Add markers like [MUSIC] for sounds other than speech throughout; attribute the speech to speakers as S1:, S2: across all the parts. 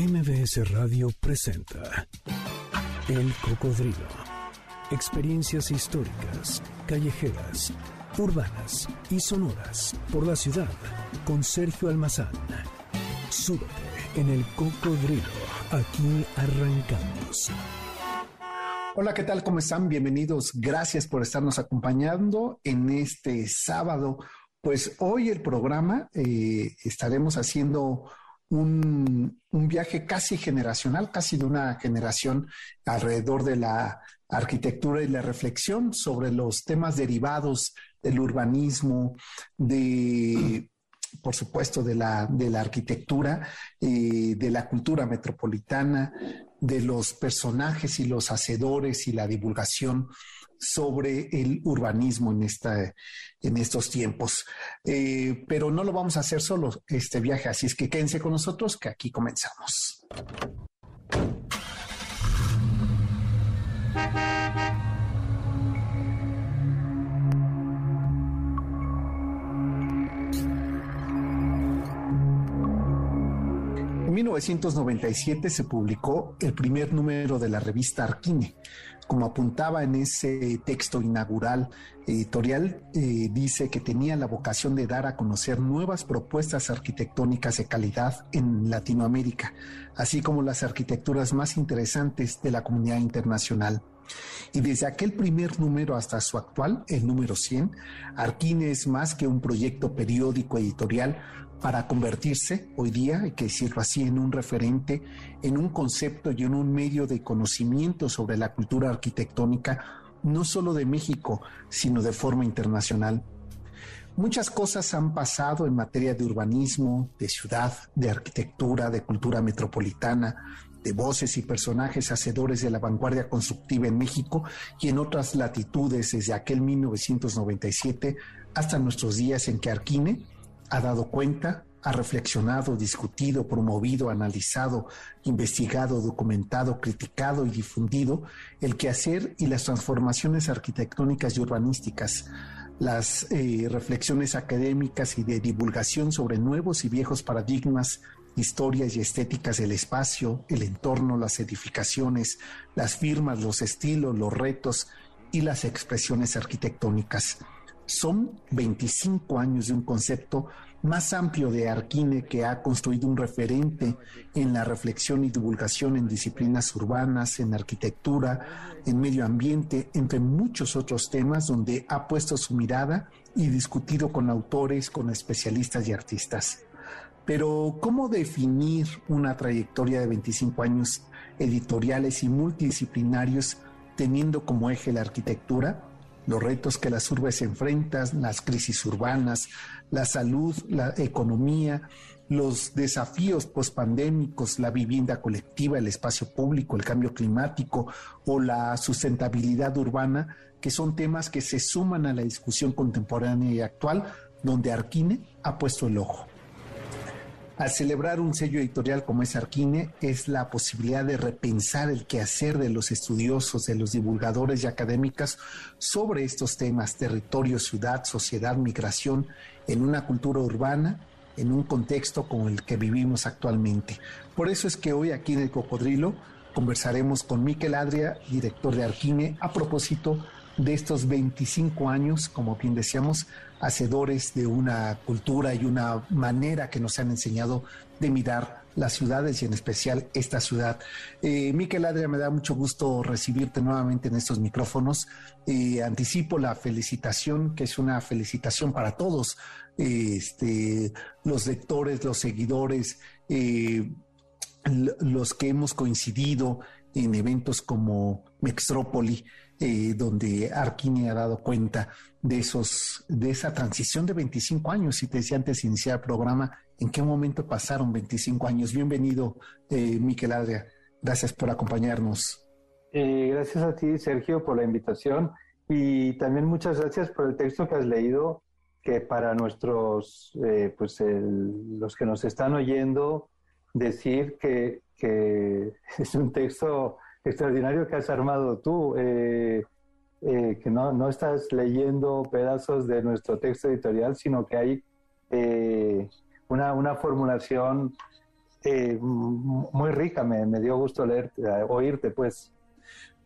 S1: MBS Radio presenta El Cocodrilo. Experiencias históricas, callejeras, urbanas y sonoras por la ciudad con Sergio Almazán. Súbete en El Cocodrilo. Aquí arrancamos.
S2: Hola, ¿qué tal? ¿Cómo están? Bienvenidos. Gracias por estarnos acompañando en este sábado. Pues hoy el programa eh, estaremos haciendo un, viaje casi generacional, casi de una generación alrededor de la arquitectura y la reflexión sobre los temas derivados del urbanismo, de, por supuesto, de la, de la arquitectura, eh, de la cultura metropolitana, de los personajes y los hacedores y la divulgación sobre el urbanismo en, esta, en estos tiempos. Eh, pero no lo vamos a hacer solo este viaje, así es que quédense con nosotros, que aquí comenzamos. En 1997 se publicó el primer número de la revista Arquine, como apuntaba en ese texto inaugural editorial, eh, dice que tenía la vocación de dar a conocer nuevas propuestas arquitectónicas de calidad en Latinoamérica, así como las arquitecturas más interesantes de la comunidad internacional. Y desde aquel primer número hasta su actual, el número 100, Arquine es más que un proyecto periódico editorial para convertirse hoy día, hay que decirlo así, en un referente, en un concepto y en un medio de conocimiento sobre la cultura arquitectónica, no solo de México, sino de forma internacional. Muchas cosas han pasado en materia de urbanismo, de ciudad, de arquitectura, de cultura metropolitana, de voces y personajes hacedores de la vanguardia constructiva en México y en otras latitudes desde aquel 1997 hasta nuestros días en que Arquine ha dado cuenta, ha reflexionado, discutido, promovido, analizado, investigado, documentado, criticado y difundido el quehacer y las transformaciones arquitectónicas y urbanísticas, las eh, reflexiones académicas y de divulgación sobre nuevos y viejos paradigmas, historias y estéticas del espacio, el entorno, las edificaciones, las firmas, los estilos, los retos y las expresiones arquitectónicas. Son 25 años de un concepto más amplio de Arquine que ha construido un referente en la reflexión y divulgación en disciplinas urbanas, en arquitectura, en medio ambiente, entre muchos otros temas donde ha puesto su mirada y discutido con autores, con especialistas y artistas. Pero, ¿cómo definir una trayectoria de 25 años editoriales y multidisciplinarios teniendo como eje la arquitectura? Los retos que las urbes enfrentan, las crisis urbanas, la salud, la economía, los desafíos pospandémicos, la vivienda colectiva, el espacio público, el cambio climático o la sustentabilidad urbana, que son temas que se suman a la discusión contemporánea y actual, donde Arquine ha puesto el ojo. Al celebrar un sello editorial como es Arquine, es la posibilidad de repensar el quehacer de los estudiosos, de los divulgadores y académicas sobre estos temas, territorio, ciudad, sociedad, migración, en una cultura urbana, en un contexto como el que vivimos actualmente. Por eso es que hoy aquí en el Cocodrilo conversaremos con Miquel Adria, director de Arquine, a propósito de estos 25 años, como bien decíamos, hacedores de una cultura y una manera que nos han enseñado de mirar las ciudades y en especial esta ciudad. Eh, Miquel Adria, me da mucho gusto recibirte nuevamente en estos micrófonos. Eh, anticipo la felicitación, que es una felicitación para todos, este, los lectores, los seguidores, eh, los que hemos coincidido en eventos como Mextrópoli, eh, donde Arquini ha dado cuenta de esos, de esa transición de 25 años. Y te decía antes de iniciar el programa, ¿en qué momento pasaron 25 años? Bienvenido, eh, Miquel Adria. Gracias por acompañarnos.
S3: Eh, gracias a ti, Sergio, por la invitación y también muchas gracias por el texto que has leído, que para nuestros, eh, pues los que nos están oyendo, decir que, que [LAUGHS] es un texto extraordinario que has armado tú, eh, eh, que no, no, estás leyendo pedazos de nuestro texto editorial, sino que hay eh, una, una, formulación eh, muy rica, me, me, dio gusto leer, oírte, pues.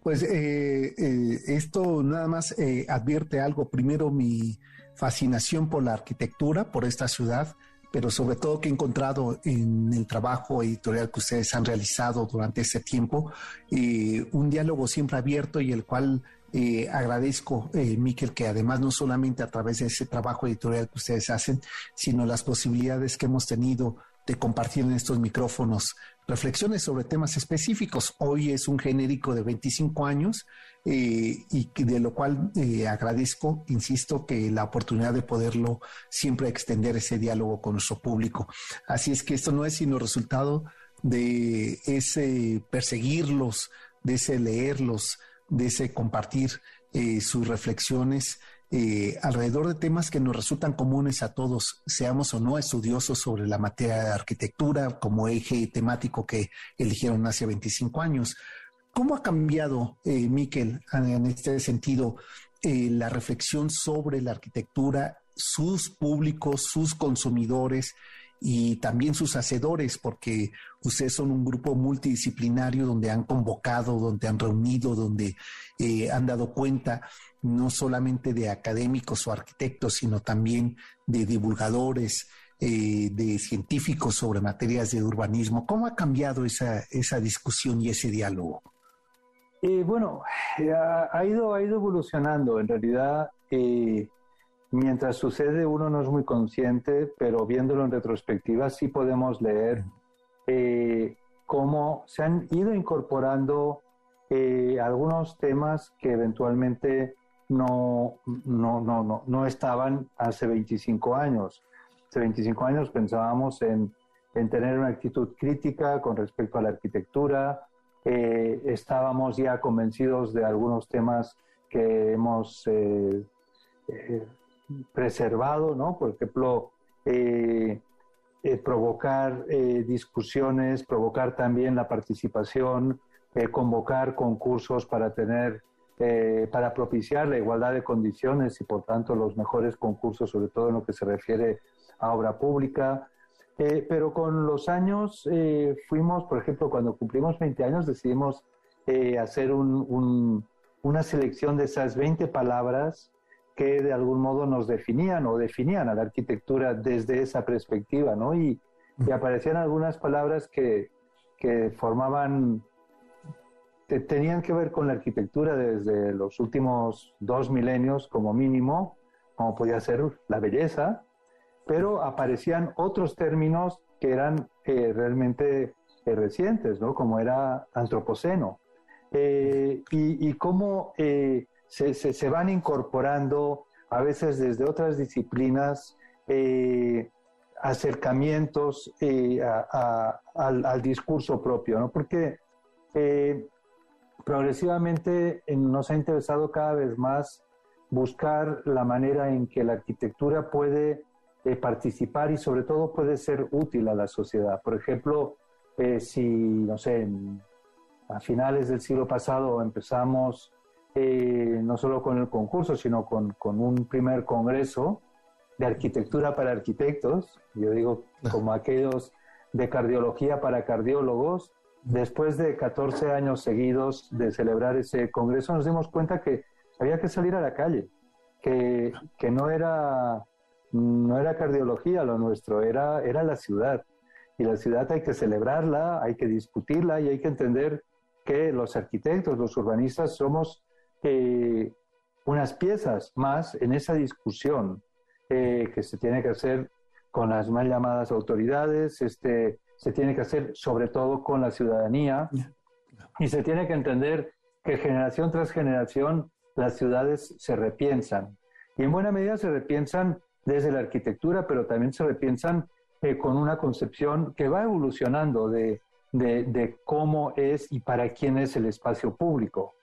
S2: Pues esto nada más advierte algo. Primero, mi fascinación por la arquitectura, por esta ciudad, pero sobre todo que he encontrado en el trabajo editorial que ustedes han realizado durante ese tiempo, un diálogo siempre abierto y el cual eh, agradezco, eh, Miquel, que además no solamente a través de ese trabajo editorial que ustedes hacen, sino las posibilidades que hemos tenido de compartir en estos micrófonos reflexiones sobre temas específicos. Hoy es un genérico de 25 años eh, y de lo cual agradezco, insisto, que la oportunidad de poderlo siempre extender ese diálogo con nuestro público. Así es que esto no es sino resultado de ese perseguirlos, de ese leerlos, de ese compartir eh, sus reflexiones eh, alrededor de temas que nos resultan comunes a todos, seamos o no estudiosos sobre la materia de arquitectura como eje temático que eligieron hace 25 años. ¿Cómo ha cambiado, eh, Miquel, en este sentido, la reflexión sobre la arquitectura, sus públicos, sus consumidores? y también sus hacedores, porque ustedes son un grupo multidisciplinario donde han convocado, donde han reunido, donde eh, han dado cuenta no solamente de académicos o arquitectos, sino también de divulgadores, eh, de científicos sobre materias de urbanismo. ¿Cómo ha cambiado esa, esa discusión y ese diálogo?
S3: Eh, bueno, ha, ido, ha ido evolucionando. En realidad, mientras sucede uno no es muy consciente, pero viéndolo en retrospectiva sí podemos leer eh, cómo se han ido incorporando eh, algunos temas que eventualmente no, no, no, no, estaban hace 25 años. Hace 25 años pensábamos en, en tener una actitud crítica con respecto a la arquitectura, eh, estábamos ya convencidos de algunos temas que hemos preservado, ¿no? Por ejemplo, eh, eh, provocar eh, discusiones, provocar también la participación, convocar concursos para tener, para propiciar la igualdad de condiciones y por tanto los mejores concursos, sobre todo en lo que se refiere a obra pública. Pero con los años fuimos, por ejemplo, cuando cumplimos 20 años, decidimos hacer una selección de esas 20 palabras que de algún modo nos definían o definían a la arquitectura desde esa perspectiva, ¿no? Y, aparecían algunas palabras que, que formaban, tenían que ver con la arquitectura desde los últimos dos milenios como mínimo, como podía ser la belleza, pero aparecían otros términos que eran eh, realmente eh, recientes, ¿no? Como era antropoceno. Eh, y, cómo se, van incorporando a veces desde otras disciplinas acercamientos eh, al, discurso propio, ¿no? Porque progresivamente nos ha interesado cada vez más buscar la manera en que la arquitectura puede participar y sobre todo puede ser útil a la sociedad. Por ejemplo, si, no sé, a finales del siglo pasado empezamos eh, no solo con el concurso, sino con, con, un primer congreso de arquitectura para arquitectos, yo digo como aquellos de cardiología para cardiólogos. Después de 14 años seguidos de celebrar ese congreso, nos dimos cuenta que había que salir a la calle, que, que no, era, no era cardiología lo nuestro, era, era la ciudad. Y la ciudad hay que celebrarla, hay que discutirla y hay que entender que los arquitectos, los urbanistas somos eh, unas piezas más en esa discusión eh, que se tiene que hacer con las mal llamadas autoridades, este, se tiene que hacer sobre todo con la ciudadanía. Y se tiene que entender que generación tras generación las ciudades se repiensan. Y en buena medida se repiensan desde la arquitectura, pero también se repiensan eh, con una concepción que va evolucionando de, de, cómo es y para quién es el espacio público.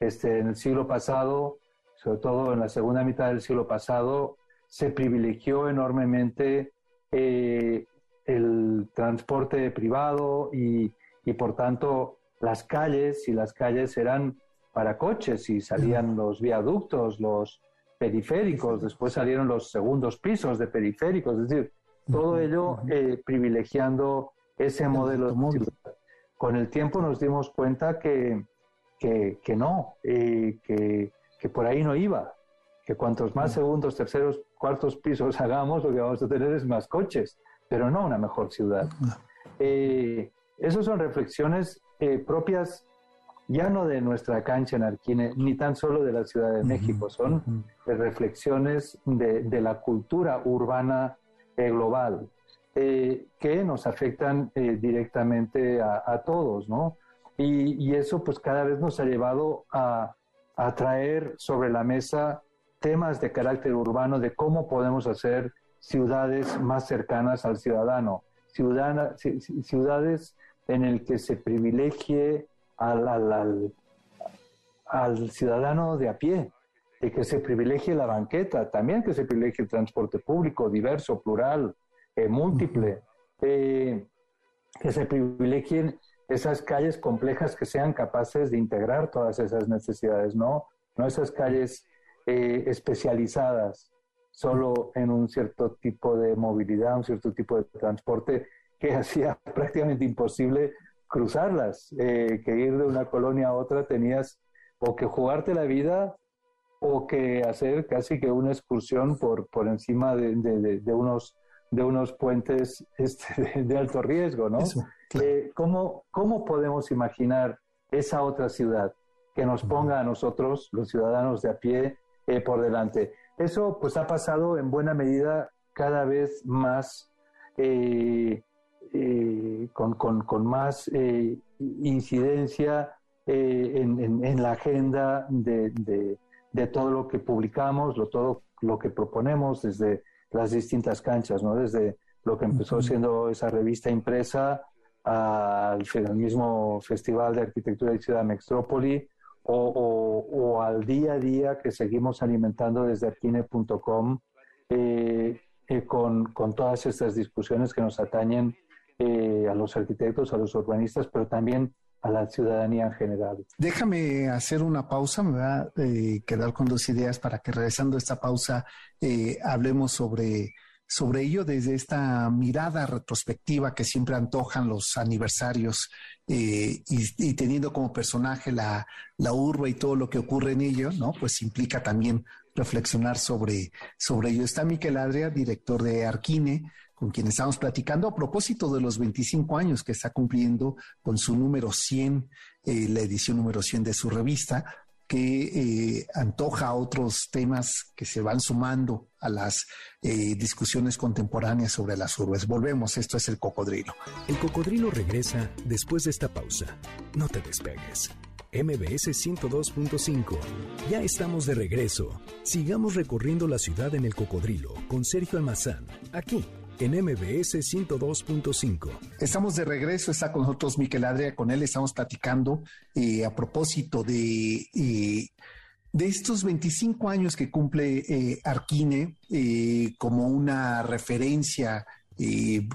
S3: Este, en el siglo pasado, sobre todo en la segunda mitad del siglo pasado, se privilegió enormemente eh, el transporte privado y, y, por tanto las calles y las calles eran para coches y salían los viaductos, los periféricos, después salieron los segundos pisos de periféricos, es decir, todo ello eh, privilegiando ese modelo de ciudad. Con el tiempo nos dimos cuenta que, que, que no, eh, que, que por ahí no iba, que cuantos más segundos, terceros, cuartos pisos [LAUGHS] hagamos, lo que vamos a tener es más coches, pero no una mejor ciudad. Eh, esas son reflexiones eh, propias ya no de nuestra cancha en Arquine, ni tan solo de la Ciudad de México, son reflexiones de, la cultura urbana eh, global que nos afectan directamente a, todos, ¿no? Y, y, eso pues cada vez nos ha llevado a, a traer sobre la mesa temas de carácter urbano de cómo podemos hacer ciudades más cercanas al ciudadano, ciudades en el que se privilegie al, al, ciudadano de a pie, y que se privilegie la banqueta, también que se privilegie el transporte público diverso, plural, eh, múltiple, eh, que se privilegien esas calles complejas que sean capaces de integrar todas esas necesidades, no, no esas calles eh, especializadas solo en un cierto tipo de movilidad, un cierto tipo de transporte que [LAUGHS] hacía prácticamente imposible cruzarlas, eh, que ir de una colonia a otra tenías o que jugarte la vida o que hacer casi que una excursión por, por encima de, de, unos, de unos puentes [LAUGHS] este, de, alto riesgo, ¿no? Eh, ¿cómo, ¿Cómo podemos imaginar esa otra ciudad que nos ponga a nosotros, los ciudadanos de a pie, eh, por delante. Eso pues ha pasado en buena medida cada vez más eh, eh, con, con, más incidencia en, en, la agenda de, de, todo lo que publicamos, lo, todo lo que proponemos desde las distintas canchas, ¿no? desde lo que empezó siendo esa revista impresa al mismo Festival de Arquitectura y Ciudad Metrópoli, o, al día a día que seguimos alimentando desde arquine.com eh, eh, con, con, todas estas discusiones que nos atañen eh, a los arquitectos, a los urbanistas, pero también a la ciudadanía en general.
S2: Déjame hacer una pausa, me va a quedar con dos ideas para que regresando a esta pausa hablemos sobre sobre ello desde esta mirada retrospectiva que siempre antojan los aniversarios eh, y, teniendo como personaje la, la urba y todo lo que ocurre en ello, ¿no? Pues implica también reflexionar sobre, sobre ello. Está Miquel Adria, director de Arquine, con quien estamos platicando a propósito de los 25 años que está cumpliendo con su número 100, eh, la edición número 100 de su revista, que eh, antoja otros temas que se van sumando a las eh, discusiones contemporáneas sobre las urbes. Volvemos, esto es el cocodrilo.
S1: El cocodrilo regresa después de esta pausa. No te despegues. MBS 102.5. Ya estamos de regreso. Sigamos recorriendo la ciudad en el cocodrilo con Sergio Almazán, aquí en MBS 102.5.
S2: Estamos de regreso, está con nosotros Miquel Adria, con él estamos platicando eh, a propósito de, eh, de estos 25 años que cumple eh, Arquine como una referencia,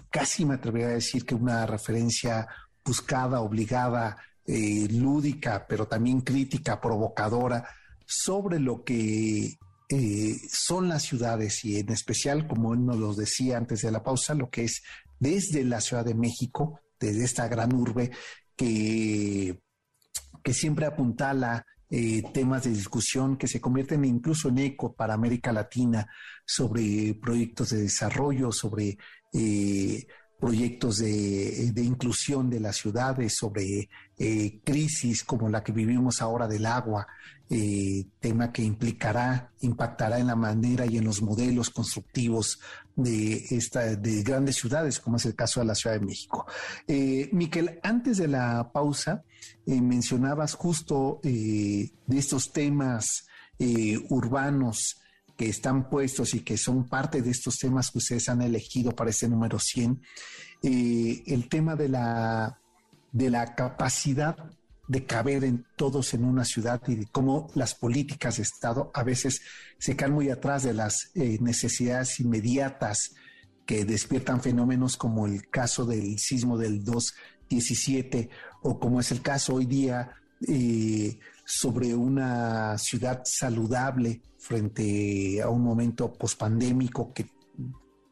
S2: casi me atrevería a decir que una referencia buscada, obligada, lúdica, pero también crítica, provocadora, sobre lo que eh, son las ciudades y en especial, como él nos lo decía antes de la pausa, lo que es desde la Ciudad de México, desde esta gran urbe que, que siempre apuntala eh, temas de discusión que se convierten incluso en eco para América Latina sobre proyectos de desarrollo, sobre eh, proyectos de, inclusión de las ciudades, sobre crisis como la que vivimos ahora del agua, eh, tema que implicará, impactará en la manera y en los modelos constructivos de, esta, de grandes ciudades, como es el caso de la Ciudad de México. Eh, Miquel, antes de la pausa, eh, mencionabas justo de estos temas urbanos que están puestos y que son parte de estos temas que ustedes han elegido para este número 100, el tema de la, de la capacidad de caber en todos en una ciudad y de cómo las políticas de Estado a veces se quedan muy atrás de las eh, necesidades inmediatas que despiertan fenómenos como el caso del sismo del 217 o como es el caso hoy día eh, sobre una ciudad saludable frente a un momento pospandémico que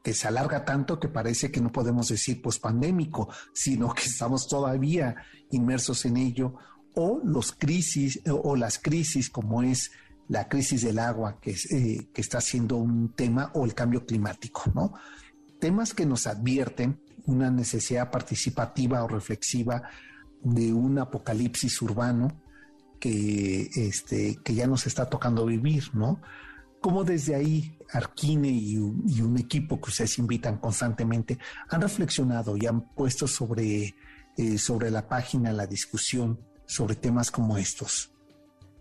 S2: que se alarga tanto que parece que no podemos decir pues pandémico, sino que estamos todavía inmersos en ello, o los crisis o las crisis como es la crisis del agua que, eh, que está siendo un tema o el cambio climático, ¿no? Temas que nos advierten una necesidad participativa o reflexiva de un apocalipsis urbano que, este, que ya nos está tocando vivir, ¿no? Como desde ahí Arquine y, un equipo que ustedes invitan constantemente han reflexionado y han puesto sobre, eh, sobre la página la discusión sobre temas como estos?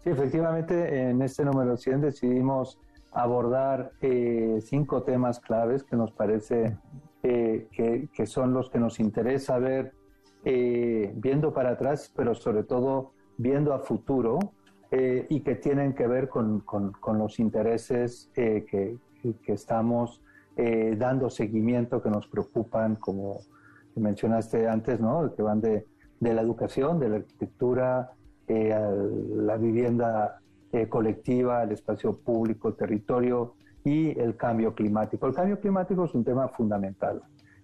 S3: Sí, efectivamente, en este número 100 decidimos abordar eh, cinco temas claves que nos parece eh, que, son los que nos interesa ver viendo para atrás, pero sobre todo viendo a futuro y que tienen que ver con, con, los intereses que, que, estamos dando seguimiento, que nos preocupan, como mencionaste antes, ¿no? que van de, de la educación, de la arquitectura, eh, la vivienda eh, colectiva, el espacio público, territorio y el cambio climático. El cambio climático es un tema fundamental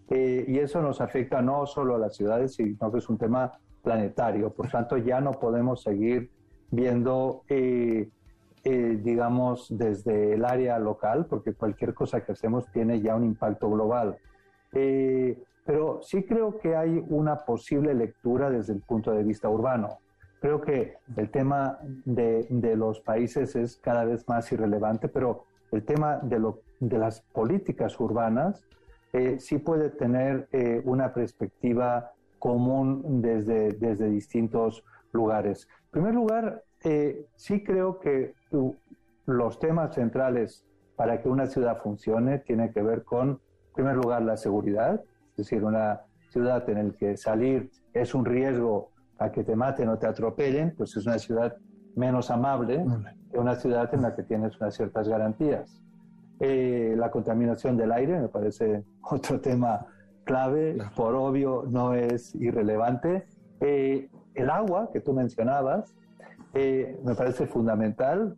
S3: eh, y eso nos afecta no solo a las ciudades, sino que es un tema planetario. Por tanto, ya no podemos seguir viendo, digamos, desde el área local, porque cualquier cosa que hacemos tiene ya un impacto global. pero sí creo que hay una posible lectura desde el punto de vista urbano. Creo que el tema de, de los países es cada vez más irrelevante, pero el tema de, lo, de las políticas urbanas eh, sí puede tener eh, una perspectiva común desde, desde distintos lugares. En primer lugar, eh, sí creo que los temas centrales para que una ciudad funcione tienen que ver con, en primer lugar, la seguridad, es decir, una ciudad en la que salir es un riesgo a que te maten o te atropellen, pues es una ciudad menos amable que una ciudad en la que tienes unas ciertas garantías. Eh, la contaminación del aire me parece [LAUGHS] otro tema clave, por obvio no es irrelevante. Eh, el agua que tú mencionabas eh, me parece fundamental,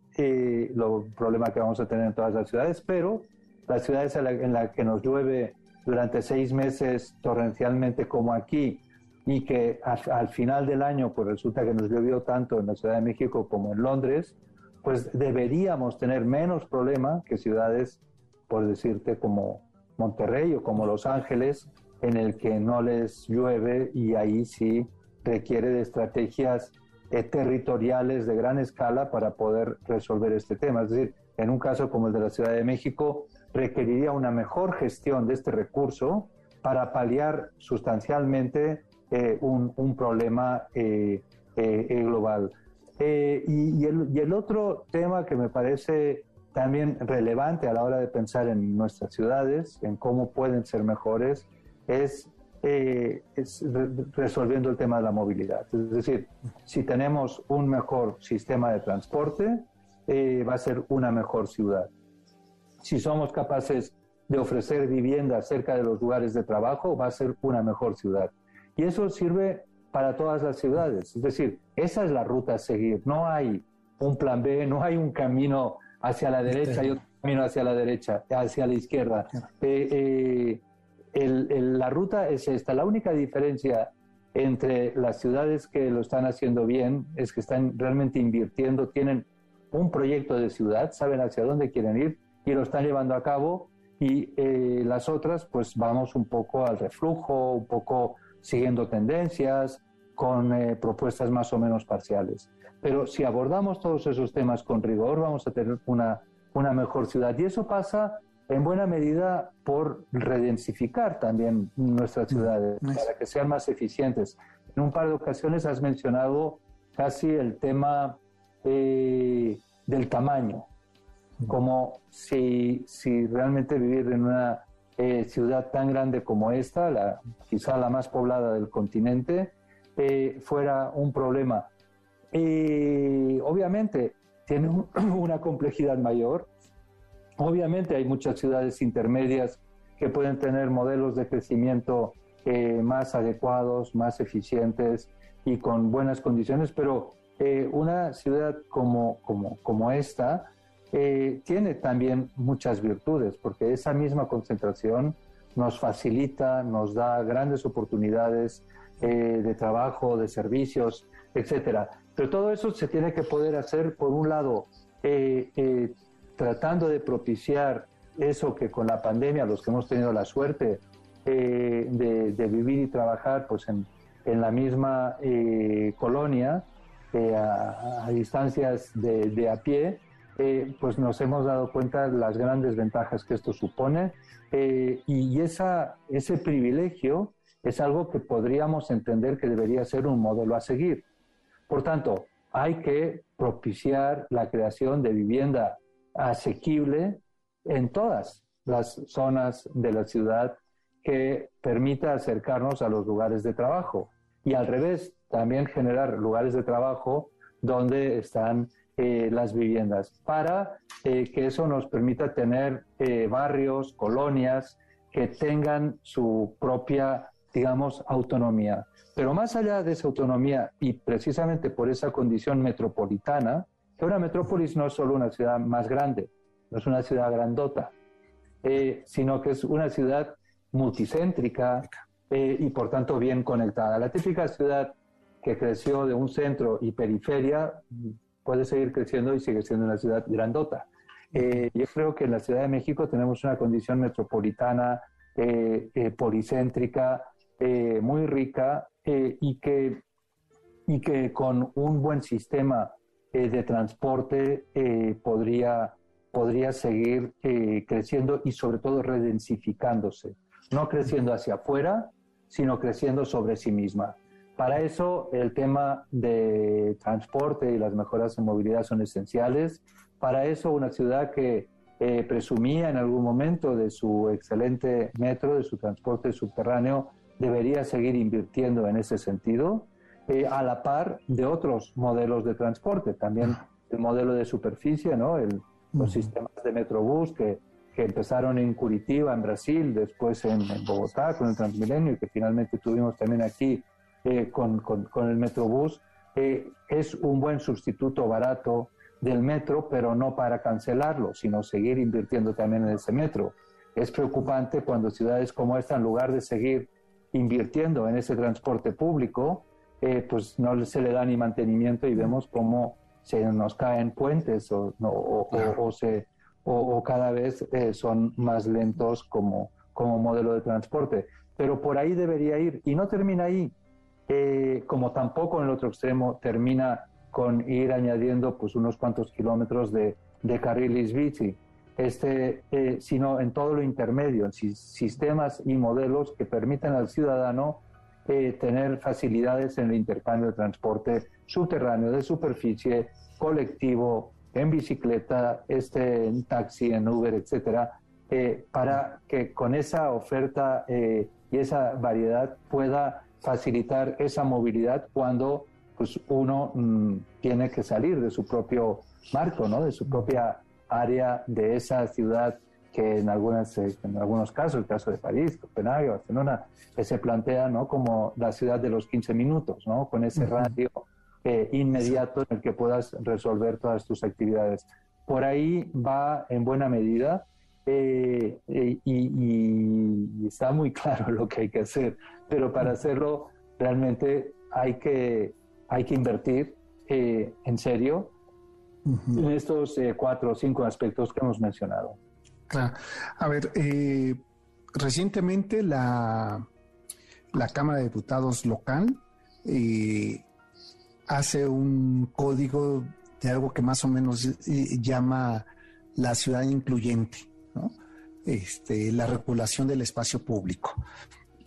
S3: lo problema que vamos a tener en todas las ciudades, pero las ciudades en las la que nos llueve durante seis meses torrencialmente como aquí, y que al, final del año pues resulta que nos llovió tanto en la Ciudad de México como en Londres, pues deberíamos tener menos problema que ciudades, por decirte, como Monterrey o como Los Ángeles, en el que no les llueve y ahí sí requiere de estrategias eh, territoriales de gran escala para poder resolver este tema. Es decir, en un caso como el de la Ciudad de México, requeriría una mejor gestión de este recurso para paliar sustancialmente eh, un, problema eh, eh, global. Y, el, otro tema que me parece también relevante a la hora de pensar en nuestras ciudades, en cómo pueden ser mejores, es, es resolviendo el tema de la movilidad. Es decir, si tenemos un mejor sistema de transporte, va a ser una mejor ciudad. Si somos capaces de ofrecer vivienda cerca de los lugares de trabajo, va a ser una mejor ciudad. Y eso sirve para todas las ciudades. Es decir, esa es la ruta a seguir. No hay un plan B, no hay un camino hacia la derecha y otro camino hacia la derecha, hacia la izquierda. Eh, eh, la ruta es esta. La única diferencia entre las ciudades que lo están haciendo bien es que están realmente invirtiendo, tienen un proyecto de ciudad, saben hacia dónde quieren ir y lo están llevando a cabo y eh, las otras pues vamos un poco al reflujo, un poco siguiendo tendencias, con eh, propuestas más o menos parciales. Pero si abordamos todos esos temas con rigor, vamos a tener una, una mejor ciudad. Y eso pasa en buena medida por redensificar también nuestras mm, ciudades, para que sean más eficientes. En un par de ocasiones has mencionado casi el tema eh, del tamaño, mm. como si, si realmente vivir en una eh, ciudad tan grande como esta, la, quizá la más poblada del continente, eh, fuera un problema. Y obviamente tiene [CLEARS THROAT] una complejidad mayor. Obviamente hay muchas ciudades intermedias que pueden tener modelos de crecimiento eh, más adecuados, más eficientes y con buenas condiciones, pero una ciudad como, como, como esta eh, tiene también muchas virtudes, porque esa misma concentración nos facilita, nos da grandes oportunidades eh, de trabajo, de servicios, etcétera. Pero todo eso se tiene que poder hacer, por un lado, eh, tratando de propiciar eso que con la pandemia, los que hemos tenido la suerte de, vivir y trabajar pues en, la misma colonia, a, distancias de a pie, eh, pues nos hemos dado cuenta de las grandes ventajas que esto supone eh, y ese privilegio es algo que podríamos entender que debería ser un modelo a seguir. Por tanto, hay que propiciar la creación de vivienda asequible en todas las zonas de la ciudad que permita acercarnos a los lugares de trabajo y al revés, también generar lugares de trabajo donde están eh, las viviendas, para eh, que eso nos permita tener eh, barrios, colonias que tengan su propia, digamos, autonomía. Pero más allá de esa autonomía y precisamente por esa condición metropolitana, que una metrópolis no es solo una ciudad más grande, no es una ciudad grandota, sino que es una ciudad multicéntrica y por tanto bien conectada. La típica ciudad que creció de un centro y periferia puede seguir creciendo y sigue siendo una ciudad grandota. Eh, yo creo que en la Ciudad de México tenemos una condición metropolitana, eh, eh, policéntrica, muy rica y, que, y que con un buen sistema de transporte podría, podría seguir creciendo y sobre todo redensificándose, no creciendo hacia afuera, sino creciendo sobre sí misma. Para eso el tema de transporte y las mejoras en movilidad son esenciales. Para eso una ciudad que eh, presumía en algún momento de su excelente metro, de su transporte subterráneo, debería seguir invirtiendo en ese sentido, eh, a la par de otros modelos de transporte, también el modelo de superficie, ¿no? los sistemas de Metrobús que, que, empezaron en Curitiba, en Brasil, después en, en Bogotá con el Transmilenio y que finalmente tuvimos también aquí eh, con, con, el Metrobús eh, es un buen sustituto barato del metro, pero no para cancelarlo, sino seguir invirtiendo también en ese metro. Es preocupante cuando ciudades como esta, en lugar de seguir invirtiendo en ese transporte público, eh, pues no se le da ni mantenimiento y vemos cómo se nos caen puentes o, o, se, o, cada vez son más lentos como, como modelo de transporte. Pero por ahí debería ir. Y no termina ahí. Eh, como tampoco en el otro extremo termina con ir añadiendo pues unos cuantos kilómetros de, de carriles bici, este, eh, sino en todo lo intermedio, en sistemas y modelos que permiten al ciudadano eh, tener facilidades en el intercambio de transporte subterráneo, de superficie, colectivo, en bicicleta, este, en taxi, en Uber, etcétera, para que con esa oferta y esa variedad pueda facilitar esa movilidad cuando pues, uno mm, tiene que salir de su propio marco, ¿no? de su propia área de esa ciudad que en, algunas, eh, en algunos casos, el caso de París, Copenhague, Barcelona, se plantea ¿no? como la ciudad de los 15 minutos, ¿no? con ese radio eh, inmediato en el que puedas resolver todas tus actividades. Por ahí va en buena medida eh, y, está muy [LAUGHS] claro lo que hay que hacer pero para hacerlo realmente hay que, hay que invertir eh, en serio en estos eh, cuatro o cinco aspectos que hemos mencionado.
S2: Claro. A ver, eh, recientemente la, la Cámara de Diputados local hace un código de algo que más o menos llama la ciudad incluyente, ¿no? este, la regulación del espacio público.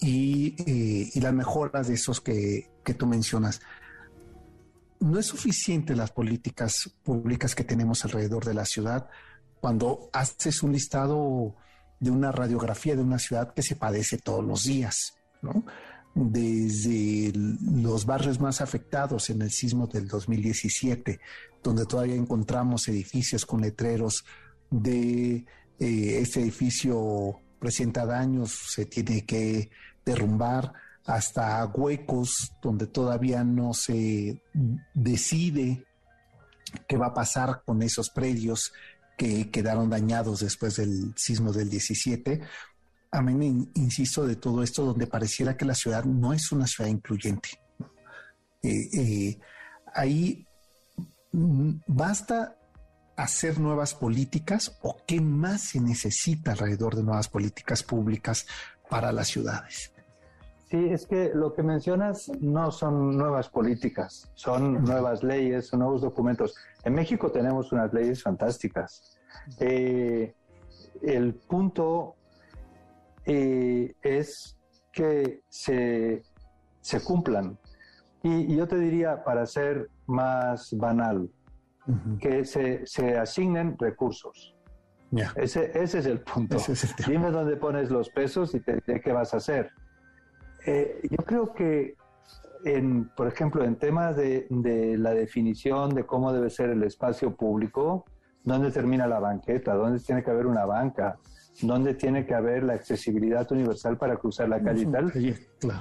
S2: Eh, y, las mejoras de esos que, tú mencionas. No es suficiente las políticas públicas que tenemos alrededor de la ciudad cuando haces un listado de una radiografía de una ciudad que se padece todos los días, Desde los barrios más afectados en el sismo del 2017, donde todavía encontramos edificios con letreros de eh, este edificio presenta daños, se tiene que derrumbar hasta huecos donde todavía no se decide qué va a pasar con esos predios que quedaron dañados después del sismo del 17. A mí me insisto de todo esto donde pareciera que la ciudad no es una ciudad incluyente. Eh, eh, ahí mm, basta hacer nuevas políticas o qué más se necesita alrededor de nuevas políticas públicas para las ciudades.
S3: Sí, es que lo que mencionas no son nuevas políticas, son nuevas leyes, son nuevos documentos. En México tenemos unas leyes fantásticas. Eh, el punto eh, es que se, se cumplan. Y, yo te diría, para ser más banal, que se, se, asignen recursos. Ese, ese, es el punto. Dime dónde pones los pesos y te diré qué vas a hacer. Eh, yo creo que, en, por ejemplo, en temas de, de, la definición de cómo debe ser el espacio público, dónde termina la banqueta, dónde tiene que haber una banca, dónde tiene que haber la accesibilidad universal para cruzar la calle y tal.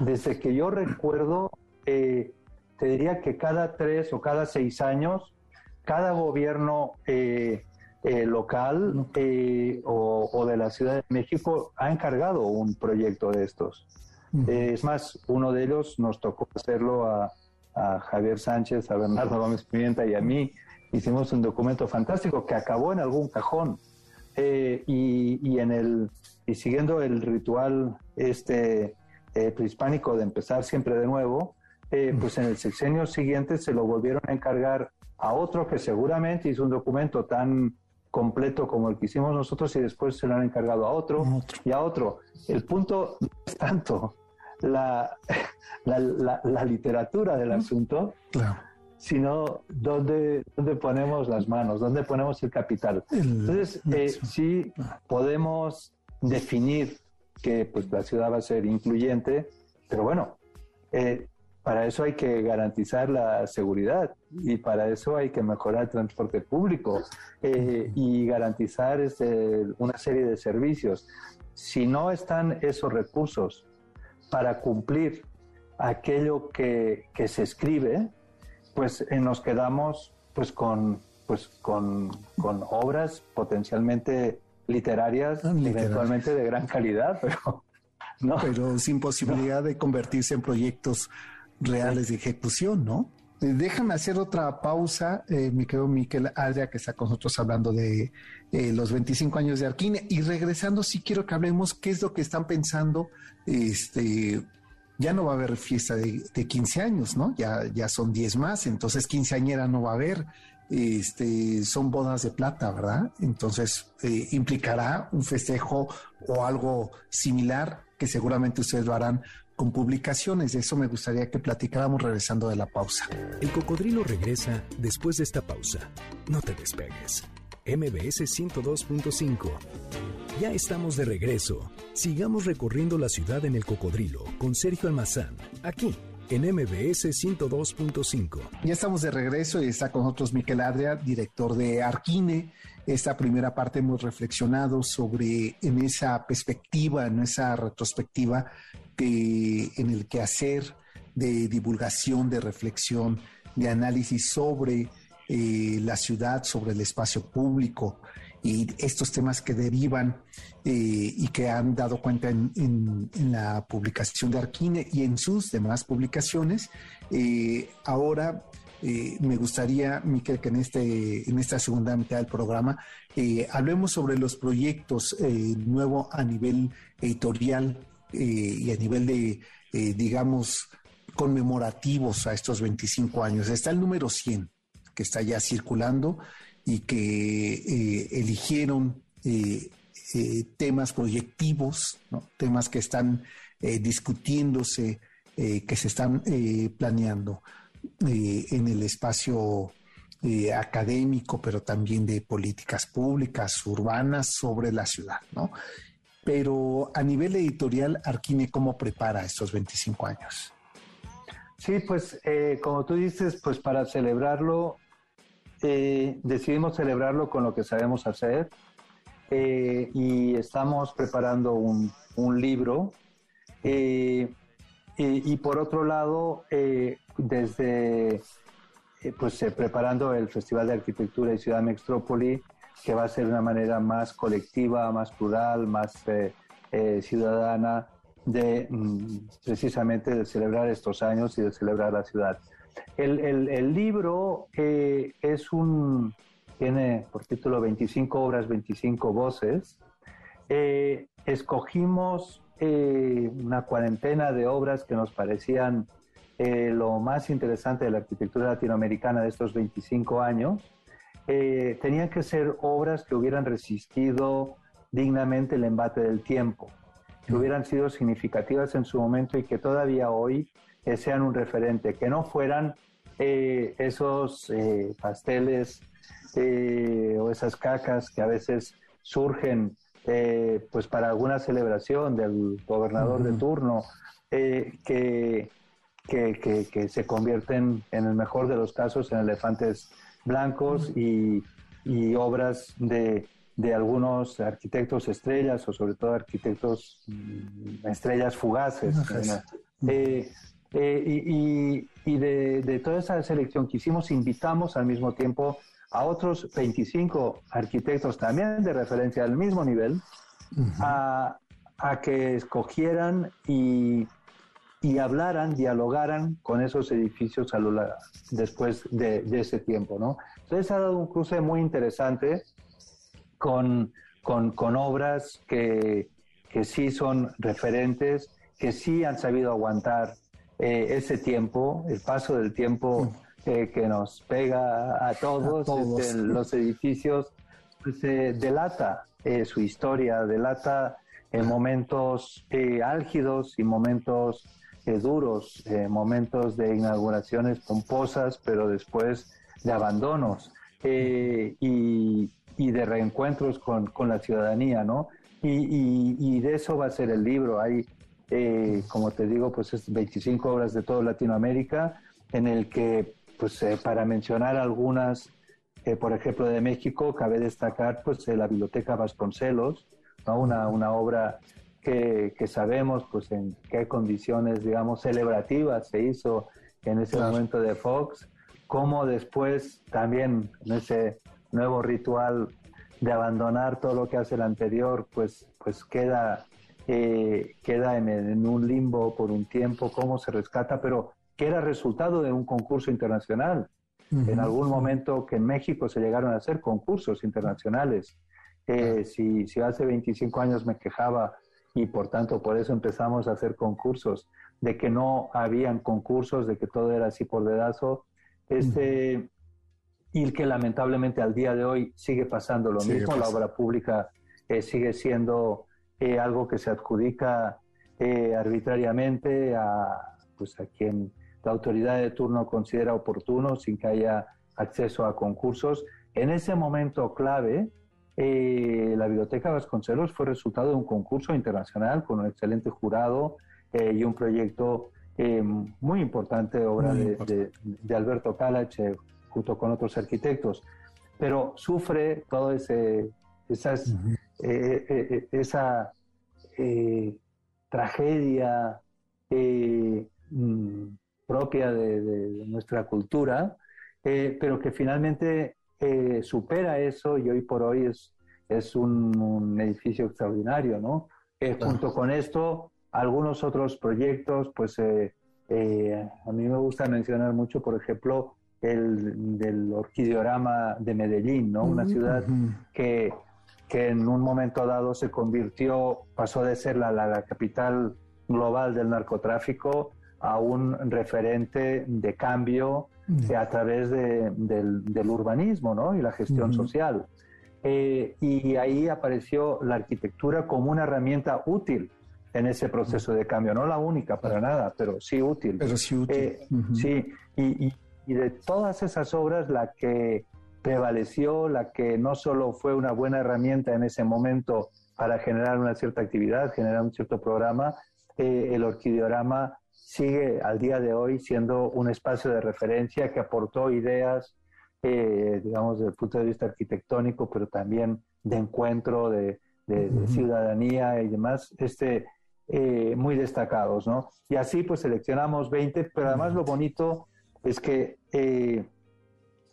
S3: Desde que yo recuerdo, eh, te diría que cada tres o cada seis años, cada gobierno eh, eh, local o, de la Ciudad de México ha encargado un proyecto de estos. Es más, uno de ellos nos tocó hacerlo a, a Javier Sánchez, a Bernardo Gómez Pimienta y a mí. Hicimos un documento fantástico que acabó en algún cajón eh, y, en el, y siguiendo el ritual este eh, prehispánico de empezar siempre de nuevo, eh, pues en el sexenio siguiente se lo volvieron a encargar a otro que seguramente hizo un documento tan completo como el que hicimos nosotros y después se lo han encargado a otro, y a otro. El punto no es tanto [LAUGHS] la, la, literatura del asunto, claro sino dónde, dónde ponemos las manos, dónde ponemos el capital. Entonces, eh, sí podemos definir que pues, la ciudad va a ser incluyente, pero bueno, eh, para eso hay que garantizar la seguridad y para eso hay que mejorar el transporte público eh, y garantizar este, una serie de servicios. Si no están esos recursos para cumplir aquello que, que se escribe, pues eh, nos quedamos pues con, pues con, obras potencialmente literarias, ah, eventualmente de gran calidad, pero [LAUGHS]
S2: no. Pero sin posibilidad de convertirse en proyectos reales de ejecución, ¿no? Eh, déjame hacer otra pausa, eh, mi querido Miquel Adria, que está con nosotros hablando de eh, los 25 años de Arquine. Y regresando, sí quiero que hablemos qué es lo que están pensando este, ya no va a haber fiesta de, de 15 años, ¿no? Ya, ya son 10 más, entonces quinceañera no va a haber, este, son bodas de plata, ¿verdad? Entonces eh, implicará un festejo o algo similar que seguramente ustedes lo harán con publicaciones. De eso me gustaría que platicáramos regresando de la pausa.
S1: El cocodrilo regresa después de esta pausa. No te despegues. MBS 102.5. Ya estamos de regreso. Sigamos recorriendo la ciudad en el cocodrilo con Sergio Almazán, aquí en MBS 102.5.
S2: Ya estamos de regreso y está con nosotros Miquel Adria, director de Arquine. Esta primera parte hemos reflexionado sobre en esa perspectiva, en esa retrospectiva en el quehacer de divulgación, de reflexión, de análisis sobre eh, la ciudad, sobre el espacio público, y estos temas que derivan eh, y que han dado cuenta en, la publicación de Arquine y en sus demás publicaciones. Eh, ahora me gustaría, Miquel, que en, este, en esta segunda mitad del programa hablemos sobre los proyectos nuevo a nivel editorial y a nivel de, digamos, conmemorativos a estos 25 años. Está el número 100 que está ya circulando y que eh, eligieron eh, eh, temas proyectivos, temas que están discutiéndose, que se están planeando en el espacio académico, pero también de políticas públicas, urbanas sobre la ciudad, ¿no? Pero a nivel editorial, Arquine, ¿cómo prepara estos 25 años?
S3: Sí, pues como tú dices, pues para celebrarlo eh, decidimos celebrarlo con lo que sabemos hacer eh, y estamos preparando un, libro. Eh, y, por otro lado, desde pues preparando el Festival de Arquitectura de Ciudad Metrópoli, que va a ser una manera más colectiva, más plural, más ciudadana de mm, precisamente de celebrar estos años y de celebrar la ciudad. El, el, libro es un, tiene por título 25 obras, 25 voces. escogimos una cuarentena de obras que nos parecían eh, lo más interesante de la arquitectura latinoamericana de estos 25 años, eh, tenían que ser obras que hubieran resistido dignamente el embate del tiempo, que hubieran sido significativas en su momento y que todavía hoy eh, sean un referente, que no fueran esos pasteles o esas cacas que a veces surgen pues para alguna celebración del gobernador de turno, que que, que, se convierten, en el mejor de los casos, en elefantes blancos y, y obras de, de, algunos arquitectos estrellas o sobre todo arquitectos mm, estrellas fugaces. Eh, eh, y, y de, de, toda esa selección que hicimos, invitamos al mismo tiempo a otros 25 arquitectos también de referencia al mismo nivel a, a que escogieran y y hablaran, dialogaran con esos edificios a lo, después de, ese tiempo, ¿no? Entonces ha dado un cruce muy interesante con, con, con obras que, que, sí son referentes, que sí han sabido aguantar eh, ese tiempo, el paso del tiempo eh, que nos pega a todos, este, los edificios, pues, eh, delata su historia, delata momentos álgidos y momentos duros, eh, momentos de inauguraciones pomposas, pero después de abandonos eh, y, de reencuentros con, la ciudadanía, ¿no? Y, de eso va a ser el libro. Hay, eh, como te digo, pues es 25 obras de toda Latinoamérica, en el que, pues para mencionar algunas, por ejemplo, de México, cabe destacar pues la Biblioteca Vasconcelos, una, una obra que, sabemos pues en qué condiciones, digamos, celebrativas se hizo en ese momento de Fox, cómo después también en ese nuevo ritual de abandonar todo lo que hace el anterior, pues, pues queda, eh, queda en, un limbo por un tiempo, cómo se rescata, pero que era resultado de un concurso internacional. En algún momento que en México se llegaron a hacer concursos internacionales. Eh, si, si hace 25 años me quejaba y por tanto por eso empezamos a hacer concursos, de que no habían concursos, de que todo era así por dedazo, este, y que lamentablemente al día de hoy sigue pasando lo mismo, la obra pública eh, sigue siendo eh, algo que se adjudica eh, arbitrariamente a, pues, a quien la autoridad de turno considera oportuno sin que haya acceso a concursos. En ese momento clave, eh, la Biblioteca Vasconcelos fue resultado de un concurso internacional con un excelente jurado eh, y un proyecto eh, muy importante, obra de, Alberto Calache, junto con otros arquitectos. Pero sufre todo ese, esas, esa tragedia mm, propia de, nuestra cultura, pero que finalmente supera eso y hoy por hoy es, es un, edificio extraordinario, ¿no? Eh, junto con esto, algunos otros proyectos, pues eh, eh, a mí me gusta mencionar mucho, por ejemplo, el del orquideorama de Medellín, ¿no? Una ciudad que, que en un momento dado se convirtió, pasó de ser la, la, capital global del narcotráfico a un referente de cambio a través de, del, urbanismo ¿no? y la gestión social. Eh, y ahí apareció la arquitectura como una herramienta útil en ese proceso de cambio, no la única para nada, pero sí útil.
S2: Pero sí útil.
S3: Eh, sí, y, y, de todas esas obras, la que prevaleció, la que no solo fue una buena herramienta en ese momento para generar una cierta actividad, generar un cierto programa, eh, el orquideorama sigue al día de hoy siendo un espacio de referencia que aportó ideas, eh, digamos, desde el punto de vista arquitectónico, pero también de encuentro, de, ciudadanía y demás, este, eh, muy destacados, ¿no? Y así pues seleccionamos 20, pero además lo bonito es que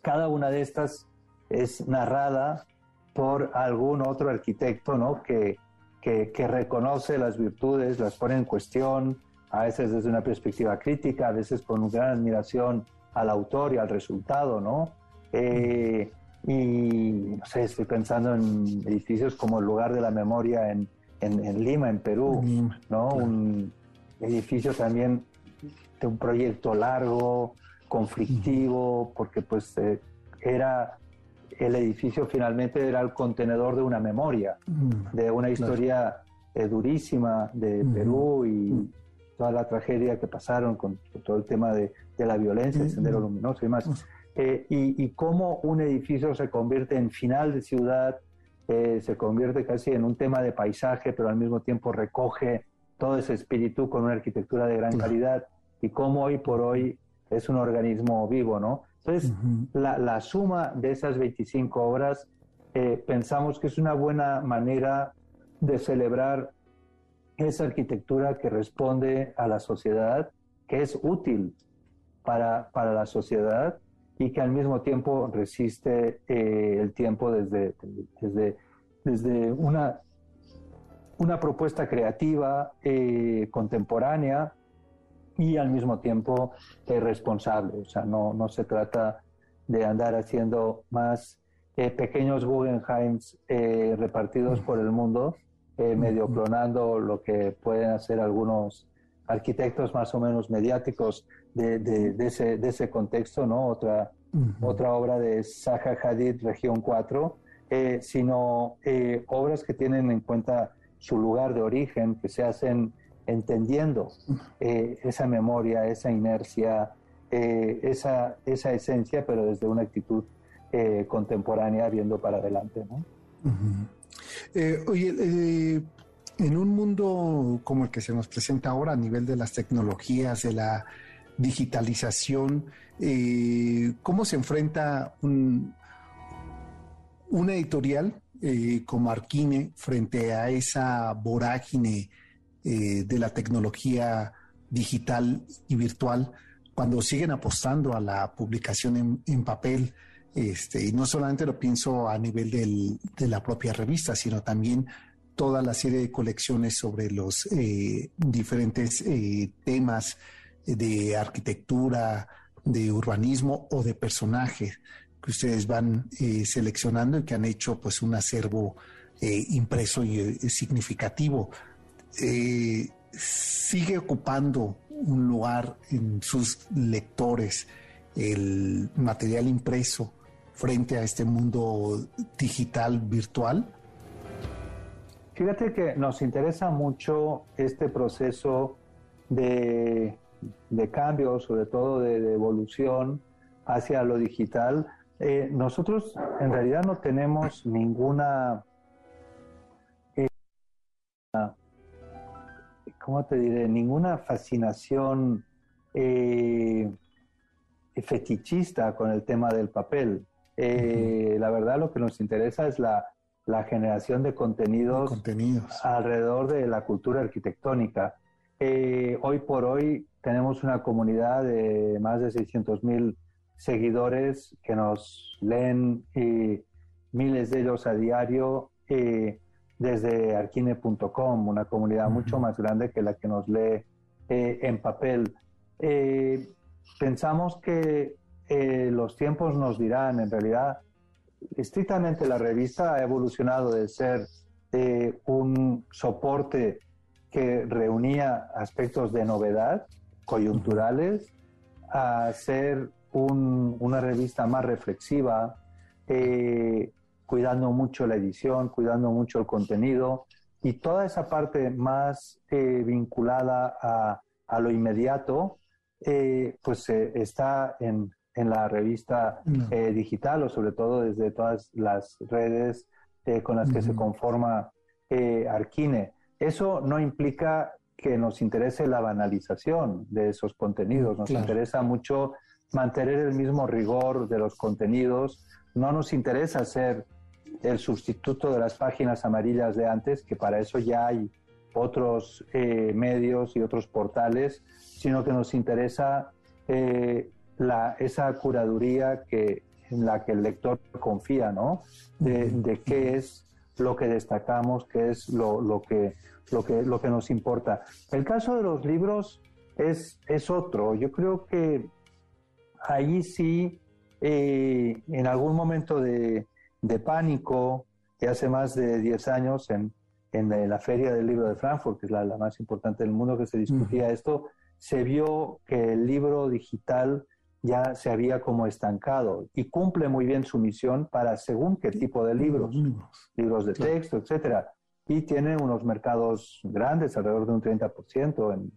S3: cada una de estas es narrada por algún otro arquitecto, ¿no? Que, que, que, reconoce las virtudes, las pone en cuestión, a veces desde una perspectiva crítica, a veces con gran admiración al autor y al resultado, ¿no? Eh, y, no sé, estoy pensando en edificios como el lugar de la memoria en, en, Lima, en Perú, ¿no? Un edificio también de un proyecto largo, conflictivo, porque pues eh, era el edificio finalmente era el contenedor de una memoria, de una historia eh, durísima de Perú y toda la tragedia que pasaron con, todo el tema de, de la violencia, el sendero luminoso y más. Eh, y, y, cómo un edificio se convierte en final de ciudad, eh, se convierte casi en un tema de paisaje, pero al mismo tiempo recoge todo ese espíritu con una arquitectura de gran calidad y cómo hoy por hoy es un organismo vivo, ¿no? Entonces, la, la, suma de esas 25 obras eh, pensamos que es una buena manera de celebrar esa arquitectura que responde a la sociedad, que es útil para, para la sociedad y que al mismo tiempo resiste eh, el tiempo desde, desde, desde una, una propuesta creativa, eh, contemporánea y al mismo tiempo eh, responsable. O sea, no, no se trata de andar haciendo más pequeños Guggenheims repartidos por el mundo, medio clonando lo que pueden hacer algunos arquitectos más o menos mediáticos de, de, ese, de ese, contexto, ¿no? Otra, otra obra de Zaha Hadid, Región 4, eh, sino eh, obras que tienen en cuenta su lugar de origen, que se hacen entendiendo eh, esa memoria, esa inercia, esa, esa esencia, pero desde una actitud contemporánea, viendo para adelante, ¿no?
S2: Oye, en un mundo como el que se nos presenta ahora a nivel de las tecnologías, de la digitalización, eh, ¿cómo se enfrenta un, una editorial eh, como Arquine frente a esa vorágine eh, de la tecnología digital y virtual cuando siguen apostando a la publicación en, papel? Este, y no solamente lo pienso a nivel de la propia revista, sino también toda la serie de colecciones sobre los eh, diferentes eh, temas de arquitectura, de urbanismo o de personaje que ustedes van eh, seleccionando y que han hecho pues un acervo impreso y significativo. sigue ocupando un lugar en sus lectores el material impreso frente a este mundo digital virtual?
S3: Fíjate que nos interesa mucho este proceso de, cambio, sobre todo de, evolución hacia lo digital. Eh, nosotros en realidad no tenemos ninguna, eh, ¿cómo te diré? Ninguna fascinación eh, fetichista con el tema del papel. La verdad lo que nos interesa es la la generación de contenidos, alrededor de la cultura arquitectónica. Eh, hoy por hoy tenemos una comunidad de más de 600 mil seguidores que nos leen eh, miles de ellos a diario eh, desde arquine.com, una comunidad mucho más grande que la que nos lee en papel. pensamos que los tiempos nos dirán, en realidad, estrictamente la revista ha evolucionado de ser eh, un soporte que reunía aspectos de novedad, coyunturales, a ser una revista más reflexiva, eh, cuidando mucho la edición, cuidando mucho el contenido y toda esa parte más eh, vinculada a, a, lo inmediato, pues está en, en la revista eh, digital o sobre todo desde todas las redes eh, con las que se conforma eh, Arquine. Eso no implica que nos interese la banalización de esos contenidos, nos interesa mucho mantener el mismo rigor de los contenidos, no nos interesa ser el sustituto de las páginas amarillas de antes, que para eso ya hay otros medios y otros portales, sino que nos interesa esa curaduría que en la que el lector confía, ¿no? De, qué es lo que destacamos, qué es lo, lo, que, lo, que, lo que nos importa. El caso de los libros es, es otro. Yo creo que ahí sí, eh, en algún momento de, de pánico, que hace más de 10 años en, en la Feria del Libro de Frankfurt, que es la, más importante del mundo que se discutía esto, se vio que el libro digital ya se había como estancado y cumple muy bien su misión para según qué tipo de libros, libros. De texto, etcétera. Y tiene unos mercados grandes, alrededor de un 30% en,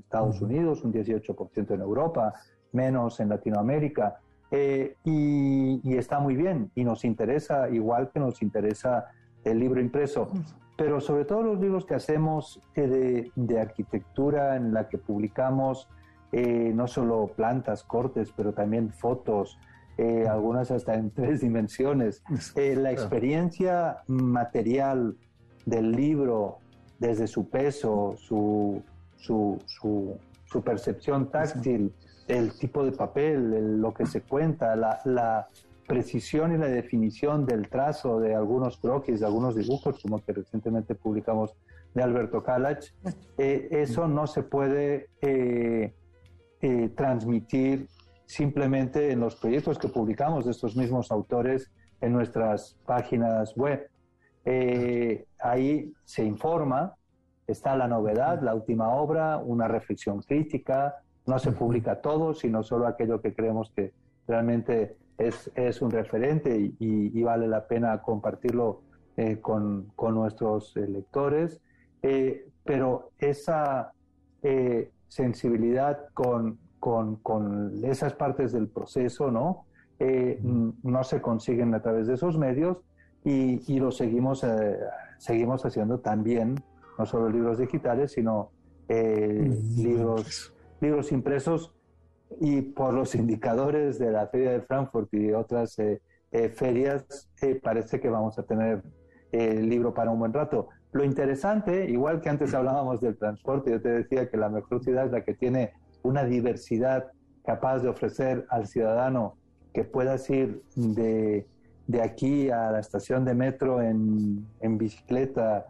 S3: Estados Unidos, un 18% en Europa, menos en Latinoamérica. Eh, y, y, está muy bien y nos interesa igual que nos interesa el libro impreso, pero sobre todo los libros que hacemos de, de arquitectura en la que publicamos eh, no solo plantas, cortes, pero también fotos, eh, algunas hasta en [LAUGHS] tres dimensiones. Eh, la experiencia material del libro, desde su peso, su, su, su, su percepción táctil, el tipo de papel, lo que se cuenta, la, la, precisión y la definición del trazo de algunos croquis, de algunos dibujos, como que recientemente publicamos de Alberto Kalach, eh, eso no se puede eh, eh, transmitir simplemente en los proyectos que publicamos de estos mismos autores en nuestras páginas web. ahí se informa, está la novedad, la última obra, una reflexión crítica, no se publica todo, sino solo aquello que creemos que realmente es, es un referente y, vale la pena compartirlo eh, con, con, nuestros eh, lectores, eh, pero esa sensibilidad con, con, con, esas partes del proceso, ¿no? no se consiguen a través de esos medios y, y lo seguimos, seguimos haciendo también, no solo libros digitales, sino libros, libros impresos y por los indicadores de la Feria de Frankfurt y otras eh, eh, ferias, eh, parece que vamos a tener el libro para un buen rato. Lo interesante, igual que antes hablábamos del transporte, yo te decía que la mejor ciudad es la que tiene una diversidad capaz de ofrecer al ciudadano que puedas ir de, de aquí a la estación de metro en, en bicicleta,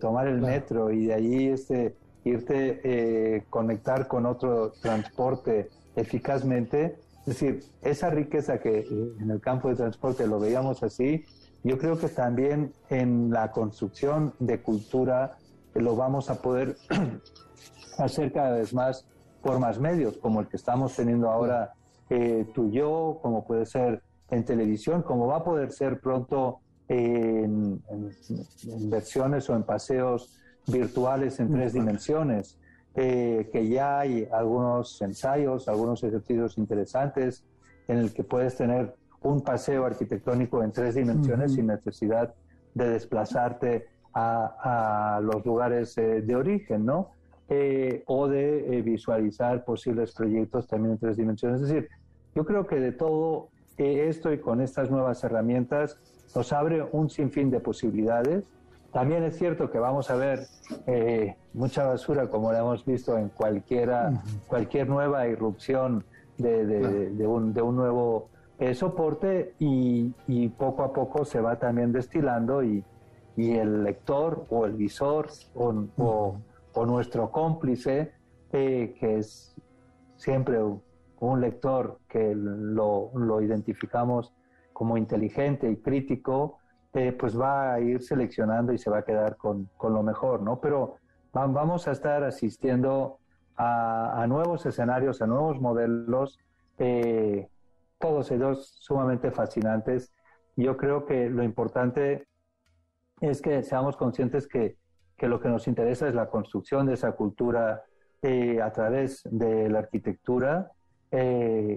S3: tomar el metro y de allí este, irte conectar con otro transporte eficazmente. Es decir, esa riqueza que en el campo de transporte lo veíamos así, yo creo que también en la construcción de cultura lo vamos a poder [CLEARS THROAT] hacer cada vez más por más medios, como el que estamos teniendo ahora eh, tú y yo, como puede ser en televisión, como va a poder ser pronto en, en versiones o en paseos virtuales en tres dimensiones. Eh, que ya hay algunos ensayos, algunos ejercicios interesantes en el que puedes tener un paseo arquitectónico en tres dimensiones sin necesidad de desplazarte a, los lugares eh, de origen, ¿no? Eh, o de visualizar posibles proyectos también en tres dimensiones. Es decir, yo creo que de todo esto y con estas nuevas herramientas nos abre un sinfín de posibilidades también es cierto que vamos a ver eh, mucha basura, como lo hemos visto en cualquiera, cualquier nueva irrupción de, un, nuevo eh, soporte y, poco a poco se va también destilando y, el lector o el visor o, nuestro cómplice, eh, que es siempre un lector que lo, lo identificamos como inteligente y crítico, eh, pues va a ir seleccionando y se va a quedar con, lo mejor, ¿no? Pero vamos a estar asistiendo a, nuevos escenarios, a nuevos modelos, eh, todos ellos sumamente fascinantes. Yo creo que lo importante es que seamos conscientes que, lo que nos interesa es la construcción de esa cultura eh, a través de la arquitectura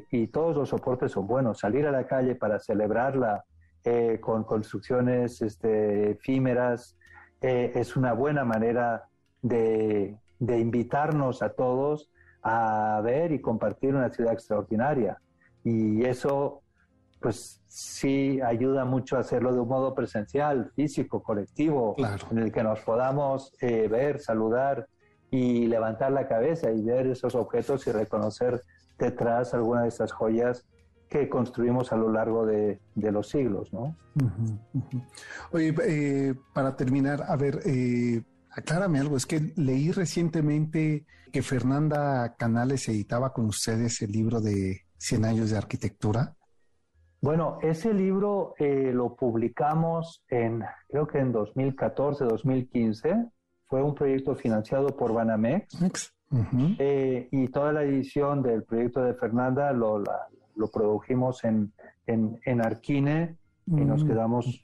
S3: y todos los soportes son buenos. Salir a la calle para celebrarla eh, con construcciones este, efímeras, eh, es una buena manera de, invitarnos a todos a ver y compartir una ciudad extraordinaria. Y eso, pues sí, ayuda mucho a hacerlo de un modo presencial, físico, colectivo, en el que nos podamos eh, ver, saludar y levantar la cabeza y ver esos objetos y reconocer detrás alguna de esas joyas que construimos a lo largo de, los siglos, ¿no?
S2: Oye, eh, para terminar, a ver, eh, aclárame algo, es que leí recientemente que Fernanda Canales editaba con ustedes el libro de 100 años de arquitectura.
S3: Bueno, ese libro eh, lo publicamos en, creo que en 2014, 2015. Fue un proyecto financiado por Banamex. Eh, y toda la edición del proyecto de Fernanda lo, lo produjimos en, en, Arquine y nos mm, quedamos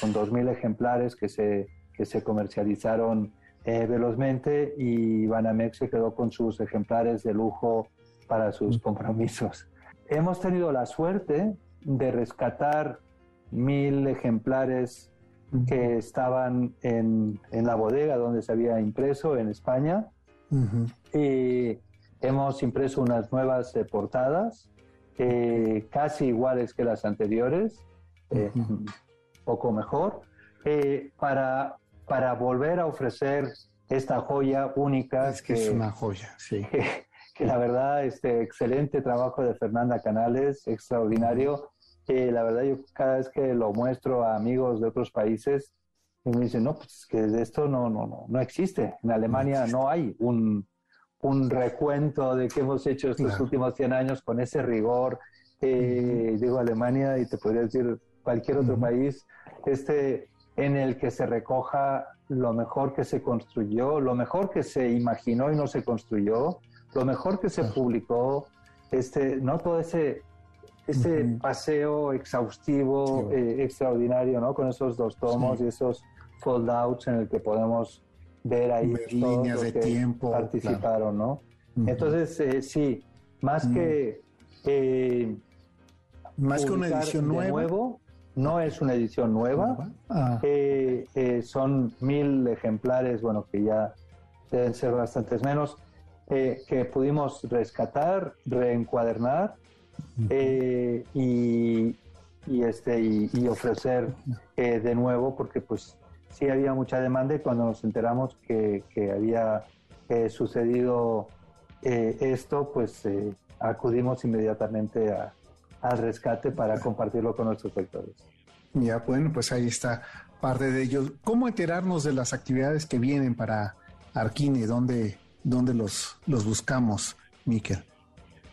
S3: con 2.000 ejemplares que se, que se comercializaron eh, velozmente y Banamex se quedó con sus ejemplares de lujo para sus compromisos. Hemos tenido la suerte de rescatar mil ejemplares que estaban en, en, la bodega donde se había impreso en España. Y hemos impreso unas nuevas eh, portadas eh, casi iguales que las anteriores, eh, poco mejor, para, para volver a ofrecer esta joya única.
S2: Es que, es una joya, sí.
S3: Que, la verdad, este excelente trabajo de Fernanda Canales, extraordinario. que la verdad, yo cada vez que lo muestro a amigos de otros países, me dicen, no, pues que esto no, no, no, no existe. En Alemania no hay un, un recuento de qué hemos hecho estos últimos 100 años con ese rigor. Eh, Digo Alemania y te podría decir cualquier otro país, este, en el que se recoja lo mejor que se construyó, lo mejor que se imaginó y no se construyó, lo mejor que se publicó, este, no todo ese, ese paseo exhaustivo, eh, extraordinario, ¿no? Con esos dos tomos y esos fold-outs en el que podemos ver ahí
S2: líneas de tiempo
S3: participaron, ¿no? Entonces, eh, sí, más que eh,
S2: más que una edición nueva.
S3: Nuevo, no es una edición nueva, ah. eh, son mil ejemplares, bueno, que ya deben ser bastantes menos, que pudimos rescatar, reencuadernar y, y, este, y ofrecer de nuevo, porque pues sí había mucha demanda y cuando nos enteramos que, había eh, sucedido eh, esto, pues eh, acudimos inmediatamente al rescate para compartirlo con nuestros lectores.
S2: Ya, bueno, pues ahí está parte de ello. ¿Cómo enterarnos de las actividades que vienen para Arquine? ¿Dónde, dónde los, los buscamos, Miquel?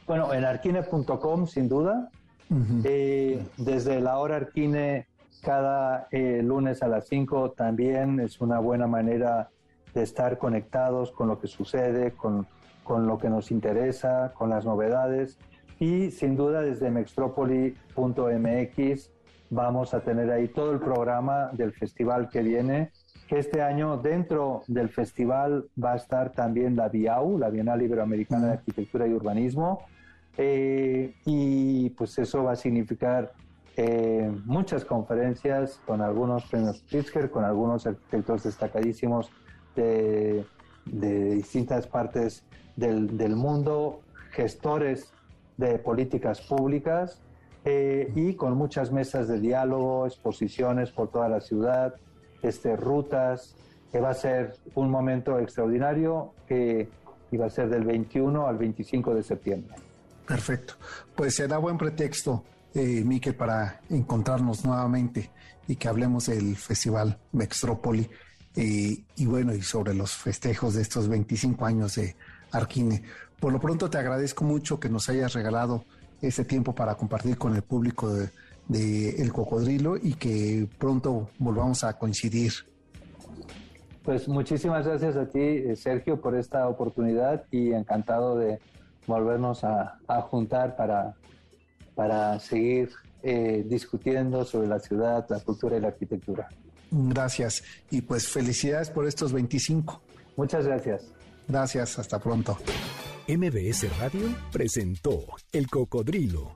S3: Bueno, en arquine.com, sin duda. desde la hora Arquine cada eh, lunes a las 5 también es una buena manera de estar conectados con lo que sucede, con, con lo que nos interesa, con las novedades. Y sin duda desde mextropoli.mx vamos a tener ahí todo el programa del festival que viene, que este año dentro del festival va a estar también la BIAU, la Bienal Iberoamericana de Arquitectura y Urbanismo, eh, y pues eso va a significar eh, muchas conferencias con algunos premios Pritzker, con algunos arquitectos destacadísimos de, distintas partes del, mundo, gestores de políticas públicas eh, y con muchas mesas de diálogo, exposiciones por toda la ciudad, este, rutas, que va a ser un momento extraordinario que iba a ser del 21 al 25 de septiembre.
S2: Perfecto. Pues se da buen pretexto eh, para encontrarnos nuevamente y que hablemos del Festival Mextrópoli eh, y bueno, y sobre los festejos de estos 25 años de Arquine. Por lo pronto te agradezco mucho que nos hayas regalado este tiempo para compartir con el público de, El Cocodrilo y que pronto volvamos a coincidir.
S3: Pues muchísimas gracias a ti, eh, Sergio, por esta oportunidad y encantado de volvernos a juntar para para seguir eh, discutiendo sobre la ciudad, la cultura y la arquitectura.
S2: Gracias y pues felicidades por estos 25.
S3: Muchas gracias.
S2: Gracias, hasta pronto.
S1: MBS Radio presentó El Cocodrilo.